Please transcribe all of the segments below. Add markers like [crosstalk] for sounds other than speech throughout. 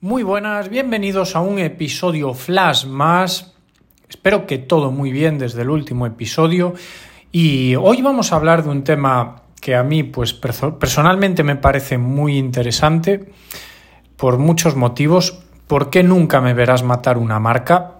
Muy buenas, bienvenidos a un episodio flash más. Espero que todo muy bien desde el último episodio y hoy vamos a hablar de un tema que a mí pues personalmente me parece muy interesante por muchos motivos. ¿Por qué nunca me verás matar una marca?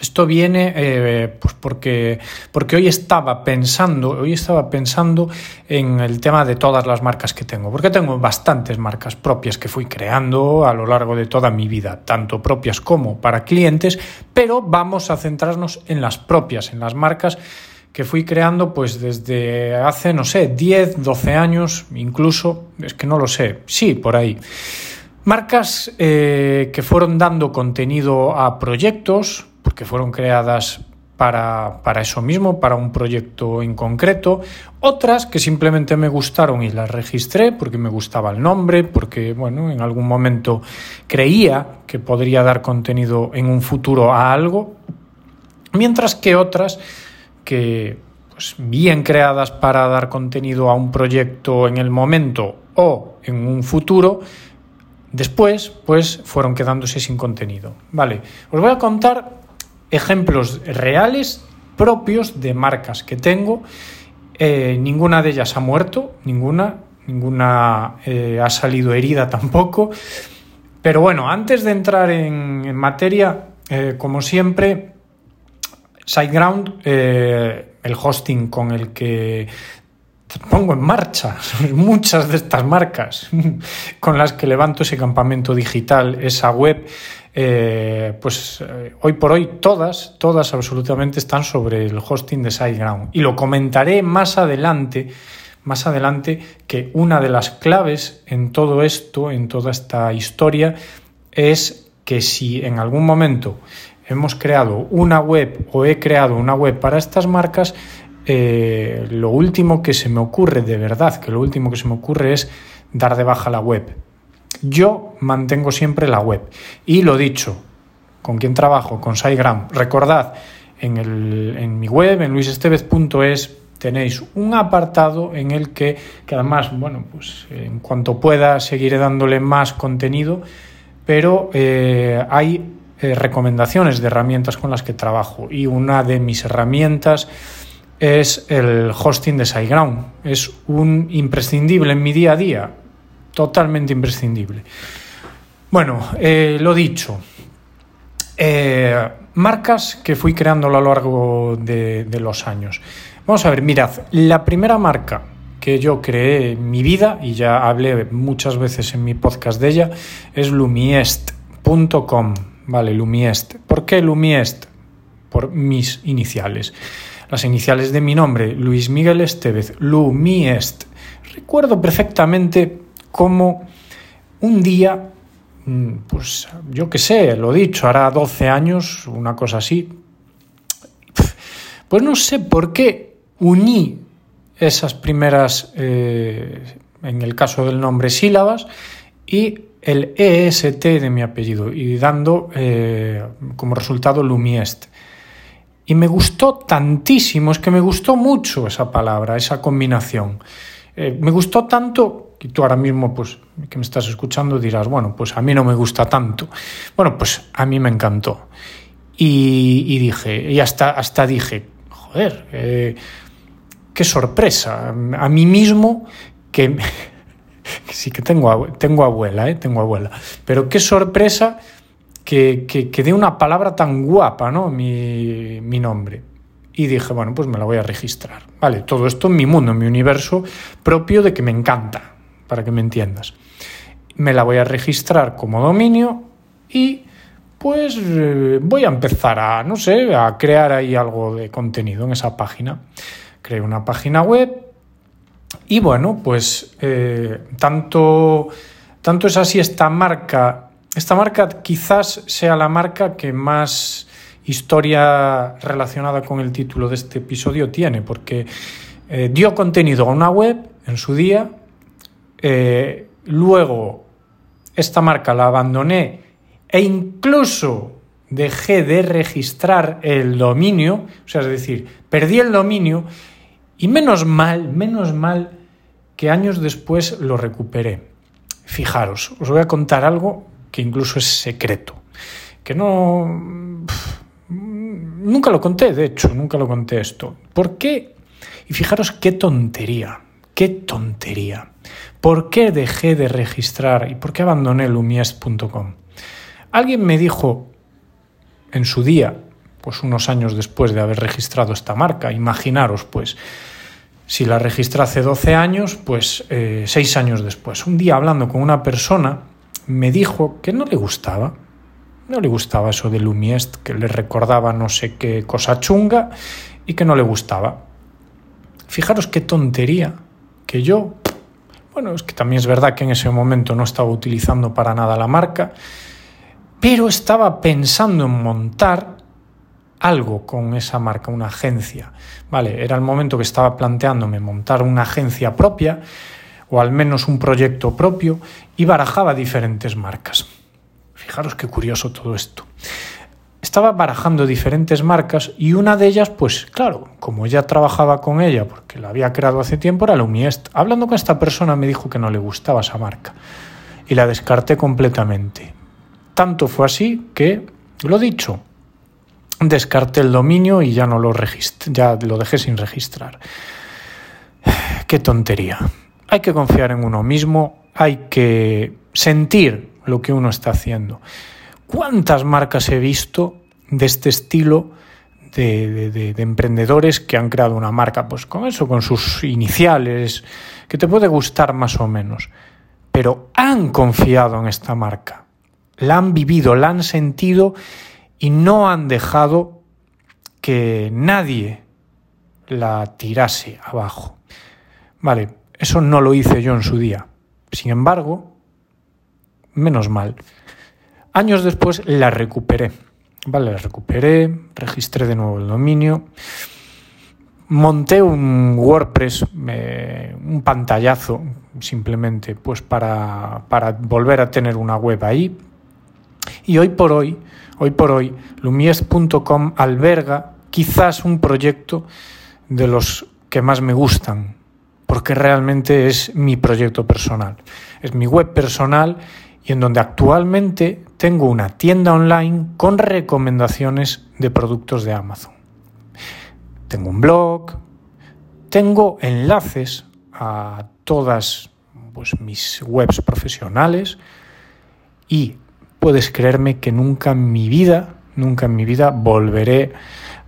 Esto viene eh, pues porque, porque hoy estaba pensando, hoy estaba pensando en el tema de todas las marcas que tengo, porque tengo bastantes marcas propias que fui creando a lo largo de toda mi vida, tanto propias como para clientes, pero vamos a centrarnos en las propias, en las marcas que fui creando pues desde hace, no sé, 10, 12 años, incluso, es que no lo sé, sí, por ahí. Marcas eh, que fueron dando contenido a proyectos, porque fueron creadas para, para, eso mismo, para un proyecto en concreto. Otras que simplemente me gustaron y las registré porque me gustaba el nombre, porque bueno, en algún momento creía que podría dar contenido en un futuro a algo. Mientras que otras que pues bien creadas para dar contenido a un proyecto en el momento o en un futuro, después pues fueron quedándose sin contenido. Vale, os voy a contar ejemplos reales propios de marcas que tengo. Eh, ninguna de ellas ha muerto, ninguna, ninguna eh, ha salido herida [laughs] tampoco. Pero bueno, antes de entrar en, materia, eh, como siempre, SiteGround, el hosting con el que pongo en marcha [laughs] muchas de estas marcas [laughs] con las que levanto ese campamento digital, esa web, eh, pues eh, hoy por hoy todas, todas absolutamente están sobre el hosting de SiteGround. Y lo comentaré más adelante, más adelante, que una de las claves en todo esto, en toda esta historia, es que si en algún momento hemos creado una web o he creado una web para estas marcas, eh, lo último que se me ocurre, de verdad, que lo último que se me ocurre es dar de baja la web. Yo mantengo siempre la web. Y lo dicho, ¿con quién trabajo? Con SiteGround. Recordad, en, el, en mi web, en luisestevez.es, tenéis un apartado en el que, que además, bueno, pues en cuanto pueda seguiré dándole más contenido, pero eh, hay eh, recomendaciones de herramientas con las que trabajo y una de mis herramientas es el hosting de SiteGround. Es un imprescindible en mi día a día, totalmente imprescindible. Bueno, eh, lo dicho, eh, marcas que fui creando a lo largo de, los años. Vamos a ver, mirad, la primera marca que yo creé en mi vida, y ya hablé muchas veces en mi podcast de ella, es lumiest.com. Vale, Lumiest. ¿Por qué Lumiest? Por mis iniciales las iniciales de mi nombre, Luis Miguel Estevez, Lumiest. Recuerdo perfectamente cómo un día, mm, pues yo qué sé, lo dicho, hará 12 años, una cosa así, pues no sé por qué uní esas primeras, eh, en el caso del nombre, sílabas y el EST de mi apellido y dando eh, como resultado Lumiest. Y me gustó tantísimo, es que me gustó mucho esa palabra, esa combinación. Eh, me gustó tanto que tú ahora mismo, pues, que me estás escuchando, dirás, bueno, pues a mí no me gusta tanto. Bueno, pues a mí me encantó. Y, dije, y hasta, hasta dije, joder, eh, qué sorpresa. A mí mismo, que, [laughs] sí que tengo, tengo abuela, ¿eh? tengo abuela, pero qué sorpresa que, que, dé una palabra tan guapa, ¿no? Mi, mi nombre. Y dije, bueno, pues me la voy a registrar. Vale, todo esto en mi mundo, en mi universo propio de que me encanta, para que me entiendas. Me la voy a registrar como dominio y pues eh, voy a empezar a, no sé, a crear ahí algo de contenido en esa página. Creé una página web y bueno, pues eh, tanto, tanto es así esta marca esta marca quizás sea la marca que más historia relacionada con el título de este episodio tiene, porque eh, dio contenido a una web en su día, eh, luego esta marca la abandoné e incluso dejé de registrar el dominio, o sea, es decir, perdí el dominio y menos mal, menos mal que años después lo recuperé. Fijaros, os voy a contar algo que incluso es secreto, que no... Nunca lo conté, de hecho, nunca lo conté esto. ¿Por qué? Y fijaros qué tontería, qué tontería. ¿Por qué dejé de registrar y por qué abandoné lumiest.com? Alguien me dijo en su día, pues unos años después de haber registrado esta marca, imaginaros pues, si la registré hace 12 años, pues eh, 6 años después. Un día hablando con una persona, me dijo que no le gustaba, no le gustaba eso de Lumiest, que le recordaba no sé qué cosa chunga y que no le gustaba. Fijaros qué tontería, que yo, bueno, es que también es verdad que en ese momento no estaba utilizando para nada la marca, pero estaba pensando en montar algo con esa marca, una agencia. Vale, era el momento que estaba planteándome montar una agencia propia o al menos un proyecto propio y barajaba diferentes marcas. Fijaros qué curioso todo esto. Estaba barajando diferentes marcas y una de ellas, pues claro, como ya trabajaba con ella porque la había creado hace tiempo, era la Umiest. Hablando con esta persona me dijo que no le gustaba esa marca y la descarté completamente. Tanto fue así que, lo dicho, descarté el dominio y ya no lo ya lo dejé sin registrar. [sighs] Qué tontería. Hay que confiar en uno mismo, hay que sentir lo que uno está haciendo. ¿Cuántas marcas he visto de este estilo de, de, emprendedores que han creado una marca? Pues con eso, con sus iniciales, que te puede gustar más o menos, pero han confiado en esta marca la han vivido, la han sentido y no han dejado que nadie la tirase abajo. Vale, eso no lo hice yo en su día. Sin embargo, menos mal. Años después la recuperé. Vale, la recuperé, registré de nuevo el dominio, monté un WordPress, eh, un pantallazo simplemente, pues para, para volver a tener una web ahí, y hoy por hoy, hoy por hoy, lumies.com alberga quizás un proyecto de los que más me gustan, porque realmente es mi proyecto personal. Es mi web personal y en donde actualmente tengo una tienda online con recomendaciones de productos de Amazon. Tengo un blog, tengo enlaces a todas pues, mis webs profesionales y puedes creerme que nunca en mi vida, nunca en mi vida volveré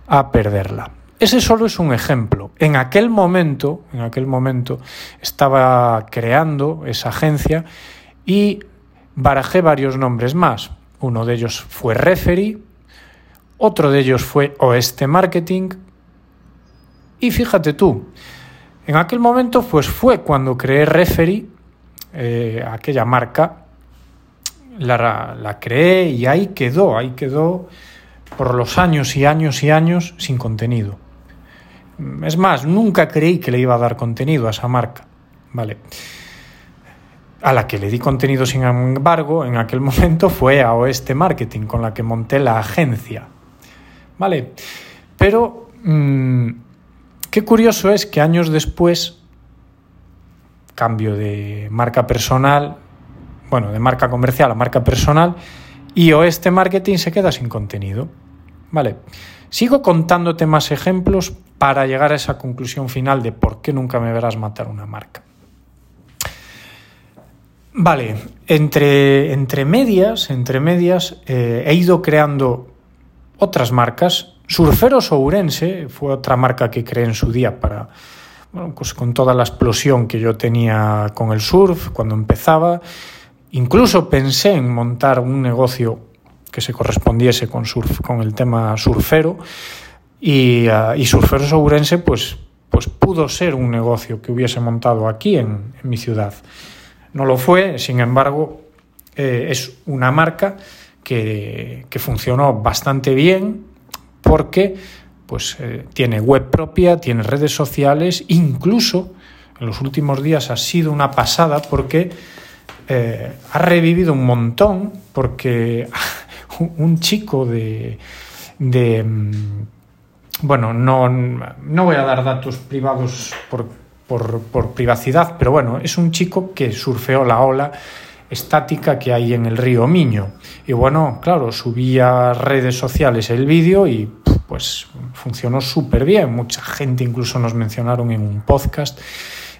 a perderla. Ese solo es un ejemplo. En aquel momento, en aquel momento estaba creando esa agencia y barajé varios nombres más. Uno de ellos fue Referee, otro de ellos fue Oeste Marketing y fíjate tú, en aquel momento pues fue cuando creé Referee, eh, aquella marca la, la creé y ahí quedó, ahí quedó por los años y años y años sin contenido. Es más, nunca creí que le iba a dar contenido a esa marca. Vale. A la que le di contenido, sin embargo, en aquel [laughs] momento fue a Oeste Marketing, con la que monté la agencia. Vale. Pero mmm, qué curioso es que años después, cambio de marca personal, bueno, de marca comercial a marca personal, y o este marketing se queda sin contenido. Vale, sigo contándote más ejemplos para llegar a esa conclusión final de por qué nunca me verás matar una marca. Vale, entre, entre medias, entre medias, eh, he ido creando otras marcas. Surferos Ourense fue otra marca que creé en su día para, bueno, pues con toda la explosión que yo tenía con el surf cuando empezaba. Incluso pensé en montar un negocio que se correspondiese con, surf, con el tema surfero y, uh, y Surferos Ourense pues, pues pudo ser un negocio que hubiese montado aquí en, en mi ciudad. No lo fue, sin embargo, eh, es una marca que, funcionó bastante bien porque pues, eh, tiene web propia, tiene redes sociales, incluso en los últimos días ha sido una pasada porque eh, ha revivido un montón porque [laughs] un chico de, mm, bueno, no, no, voy a dar datos privados por, por, privacidad, pero bueno, es un chico que surfeó la ola estática que hay en el río Miño. Y bueno, claro, subí a redes sociales el vídeo y pues funcionó súper bien. Mucha gente incluso nos mencionaron en un podcast.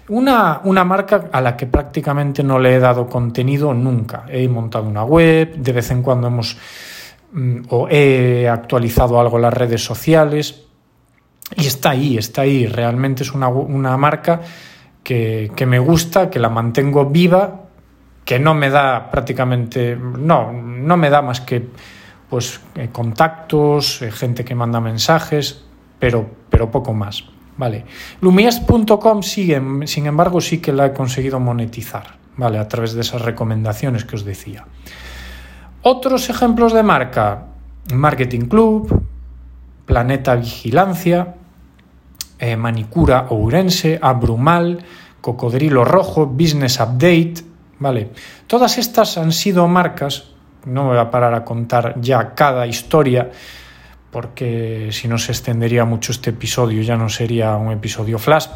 Una, una, marca a la que prácticamente no le he dado contenido nunca. He montado una web, de vez en cuando hemos mm, o he actualizado algo las redes sociales y está ahí, está ahí. Realmente es una, una marca que, que me gusta, que la mantengo viva que no me da prácticamente, no, no me da más que pues eh, contactos, eh, gente que manda mensajes, pero, pero poco más. Vale. Lumias.com sigue, sin embargo, sí que la he conseguido monetizar, ¿vale? A través de esas recomendaciones que os decía. Otros ejemplos de marca, Marketing Club, Planeta Vigilancia, eh, Manicura Ourense, Abrumal, Cocodrilo Rojo, Business Update, ¿vale? Todas estas han sido marcas, no me voy a parar a contar ya cada historia, porque si no se extendería mucho este episodio, ya no sería un episodio flash,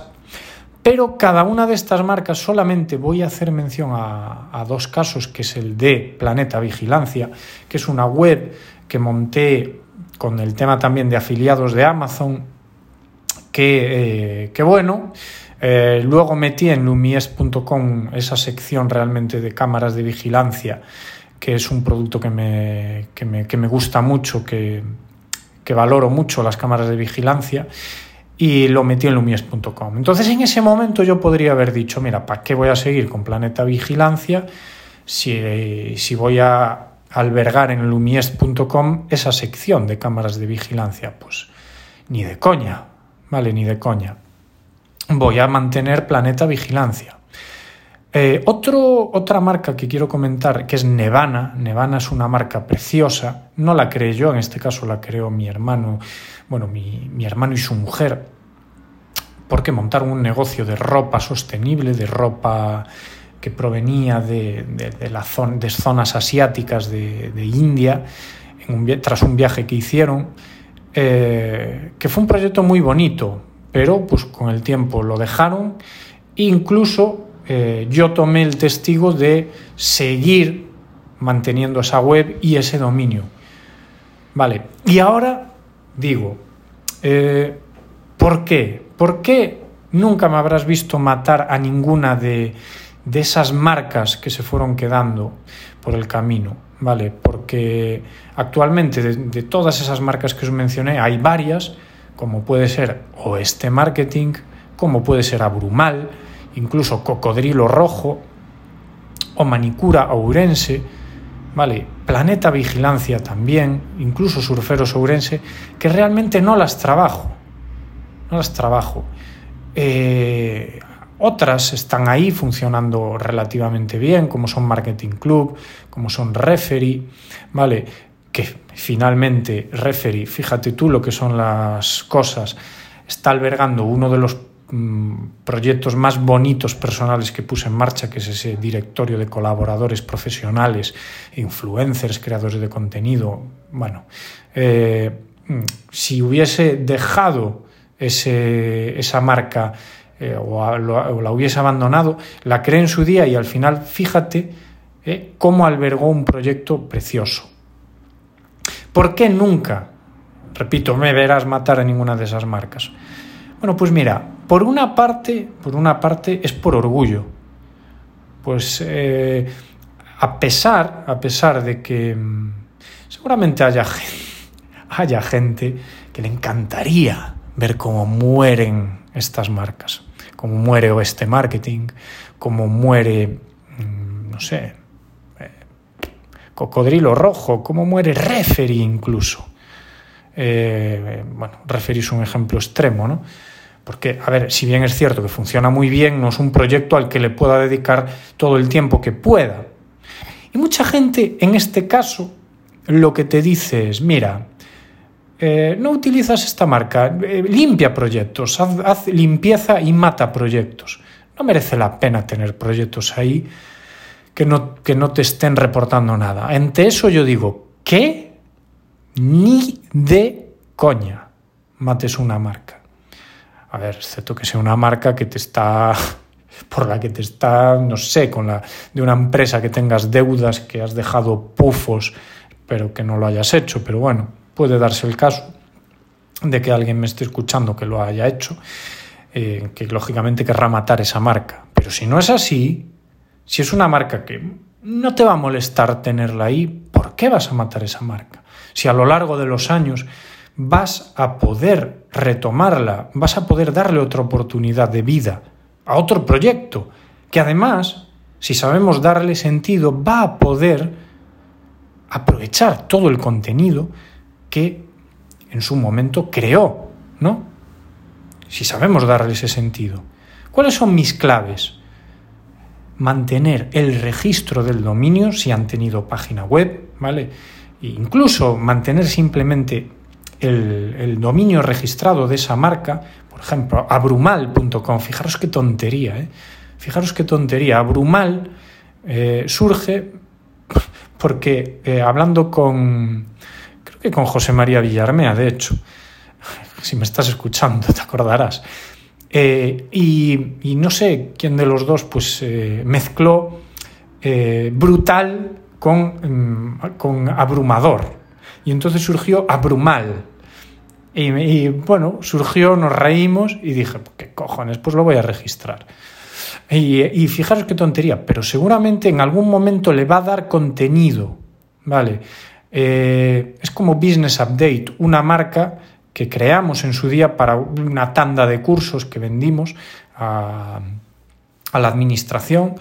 pero cada una de estas marcas solamente voy a hacer mención a, a, dos casos, que es el de Planeta Vigilancia, que es una web que monté con el tema también de afiliados de Amazon, que, eh, bueno, eh, luego metí en lumies.com esa sección realmente de cámaras de vigilancia, que es un producto que me, que me, que me gusta mucho, que, que, valoro mucho las cámaras de vigilancia, y lo metí en lumies.com. Entonces en ese momento yo podría haber dicho, mira, ¿para qué voy a seguir con Planeta Vigilancia si, si voy a albergar en lumies.com esa sección de cámaras de vigilancia? Pues ni de coña, ¿vale? Ni de coña voy a mantener Planeta Vigilancia. Eh, otro, otra marca que quiero comentar, que es Nevana. Nevana es una marca preciosa. No la creé yo, en este caso la creó mi hermano, bueno, mi, mi hermano y su mujer, porque montaron un negocio de ropa sostenible, de ropa que provenía de, de, la zona, de zonas asiáticas de, India, tras un viaje que hicieron, eh, que fue un proyecto muy bonito, pero pues con el tiempo lo dejaron. Incluso eh, yo tomé el testigo de seguir manteniendo esa web y ese dominio. Vale, y ahora digo, eh, ¿por qué? ¿Por qué nunca me habrás visto matar a ninguna de, de esas marcas que se fueron quedando por el camino? ¿Vale? Porque actualmente de, todas esas marcas que os mencioné hay varias como puede ser Oeste Marketing, como puede ser Abrumal, incluso Cocodrilo Rojo, o Manicura Ourense, ¿vale? Planeta Vigilancia también, incluso Surferos Ourense, que realmente no las trabajo, no las trabajo. Eh, otras están ahí funcionando relativamente bien, como son Marketing Club, como son Referee, ¿vale? que finalmente Referee, fíjate tú lo que son las cosas, está albergando uno de los mm, proyectos más bonitos personales que puse en marcha, que es ese directorio de colaboradores profesionales, influencers, creadores de contenido. Bueno, eh, mm, si hubiese dejado ese, esa marca eh, o, la hubiese abandonado, la creé en su día y al final, fíjate eh, cómo albergó un proyecto precioso. ¿Por qué nunca, repito, me verás matar a ninguna de esas marcas? Bueno, pues mira, por una parte, por una parte es por orgullo. Pues eh, a pesar, a pesar de que mm, seguramente haya, [laughs] haya gente que le encantaría ver cómo mueren estas marcas, cómo muere Oeste Marketing, cómo muere, mm, no sé, Cocodrilo Rojo, cómo muere Referee incluso. Eh, bueno, Referee es un ejemplo extremo, ¿no? Porque, a ver, si bien es cierto que funciona muy bien, no es un proyecto al que le pueda dedicar todo el tiempo que pueda. Y mucha gente, en este caso, lo que te dice es, mira, eh, no utilizas esta marca, eh, limpia proyectos, haz, limpieza y mata proyectos. No merece la pena tener proyectos ahí que no, que no te estén reportando nada. Ante eso yo digo, ¿qué? Ni de coña mates una marca. A ver, excepto que sea una marca que te está [laughs] por la que te está, no sé, con la de una empresa que tengas deudas, que has dejado pufos, pero que no lo hayas hecho. Pero bueno, puede darse el caso de que alguien me esté escuchando que lo haya hecho, eh, que lógicamente querrá matar esa marca. Pero si no es así, si es una marca que no te va a molestar tenerla ahí, ¿por qué vas a matar esa marca? Si a lo largo de los años vas a poder retomarla, vas a poder darle otra oportunidad de vida a otro proyecto, que además, si sabemos darle sentido, va a poder aprovechar todo el contenido que en su momento creó, ¿no? Si sabemos darle ese sentido. ¿Cuáles son mis claves? Mantener el registro del dominio si han tenido página web, ¿vale? E incluso mantener simplemente el, dominio registrado de esa marca, por ejemplo, abrumal.com, fijaros qué tontería, ¿eh? Fijaros qué tontería. Abrumal eh, surge [laughs] porque eh, hablando con, que con José María Villarmea, de hecho, si me estás escuchando, te acordarás. Eh, y, no sé quién de los dos pues mezcló brutal con, mm, con abrumador. Y entonces surgió abrumal. Y, bueno, surgió, nos reímos y dije, ¿qué cojones? Pues lo voy a registrar. Y, fijaros qué tontería, pero seguramente en algún momento le va a dar contenido, ¿vale? Eh, es como Business Update, una marca que creamos en su día para una tanda de cursos que vendimos a, la administración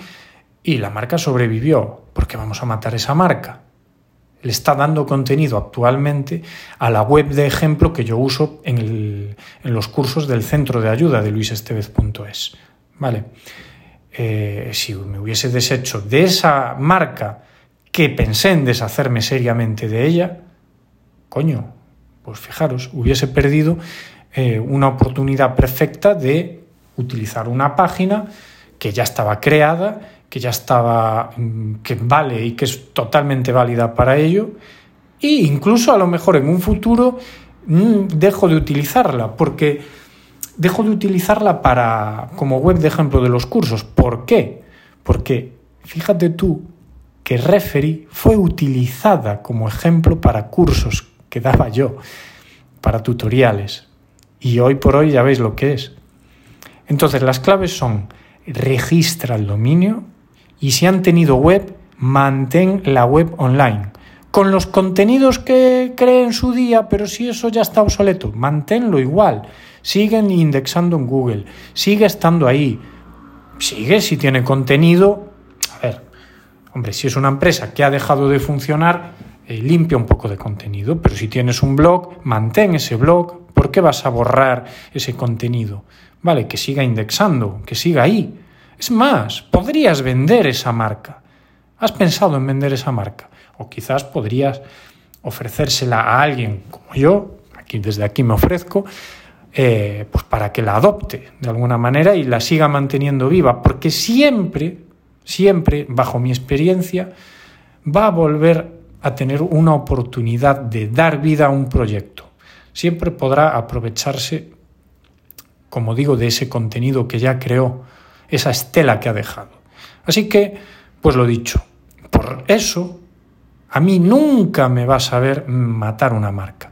y la marca sobrevivió. ¿Por qué vamos a matar esa marca? le está dando contenido actualmente a la web de ejemplo que yo uso en, los cursos del centro de ayuda de luisestevez.es. ¿Vale? Eh, si me hubiese deshecho de esa marca que pensé en deshacerme seriamente de ella, coño, pues fijaros, hubiese perdido eh, una oportunidad perfecta de utilizar una página que ya estaba creada que ya estaba, mm, que vale y que es totalmente válida para ello, e incluso a lo mejor en un futuro mm, dejo de utilizarla, porque dejo de utilizarla para, como web de ejemplo de los cursos. ¿Por qué? Porque fíjate tú que Referee fue utilizada como ejemplo para cursos que daba yo, para tutoriales. Y hoy por hoy ya veis lo que es. Entonces las claves son registra el dominio, y si han tenido web, mantén la web online. Con los contenidos que cree en su día, pero si eso ya está obsoleto, manténlo igual. Siguen indexando en Google, sigue estando ahí. Sigue si tiene contenido. Hombre, si es una empresa que ha dejado de funcionar, eh, limpia un poco de contenido. Pero si tienes un blog, mantén ese blog. ¿Por qué vas a borrar ese contenido? Vale, que siga indexando, que siga ahí. Es más, podrías vender esa marca. ¿Has pensado en vender esa marca? O quizás podrías ofrecérsela a alguien como yo, aquí desde aquí me ofrezco, eh, pues para que la adopte de alguna manera y la siga manteniendo viva, porque siempre, siempre, bajo mi experiencia, va a volver a tener una oportunidad de dar vida a un proyecto. Siempre podrá aprovecharse, como digo, de ese contenido que ya creó esa estela que ha dejado. Así que, pues lo dicho, por eso a mí nunca me vas a ver matar una marca.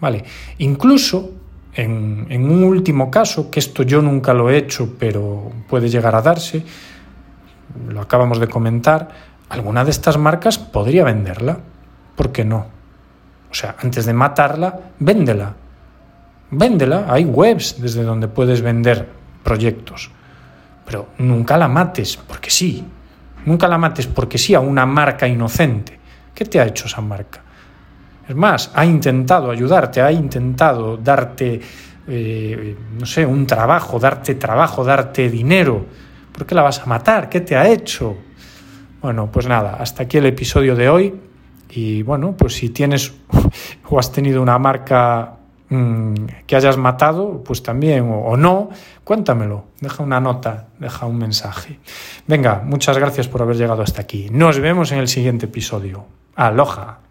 ¿Vale? Incluso en, en, un último caso, que esto yo nunca lo he hecho, pero puede llegar a darse, lo acabamos de comentar, alguna de estas marcas podría venderla. ¿Por qué no? O sea, antes de matarla, véndela. Véndela. Hay webs desde donde puedes vender proyectos. Pero nunca la mates porque sí. Nunca la mates porque sí a una marca inocente. ¿Qué te ha hecho esa marca? Es más, ha intentado ayudarte, ha intentado darte, eh, no sé, un trabajo, darte trabajo, darte dinero. ¿Por qué la vas a matar? ¿Qué te ha hecho? Bueno, pues nada, hasta aquí el episodio de hoy. Y bueno, pues si tienes [laughs] o has tenido una marca Mm, que hayas matado, pues también, o, no, cuéntamelo, deja una nota, deja un mensaje. Venga, muchas gracias por haber llegado hasta aquí. Nos vemos en el siguiente episodio. Aloha.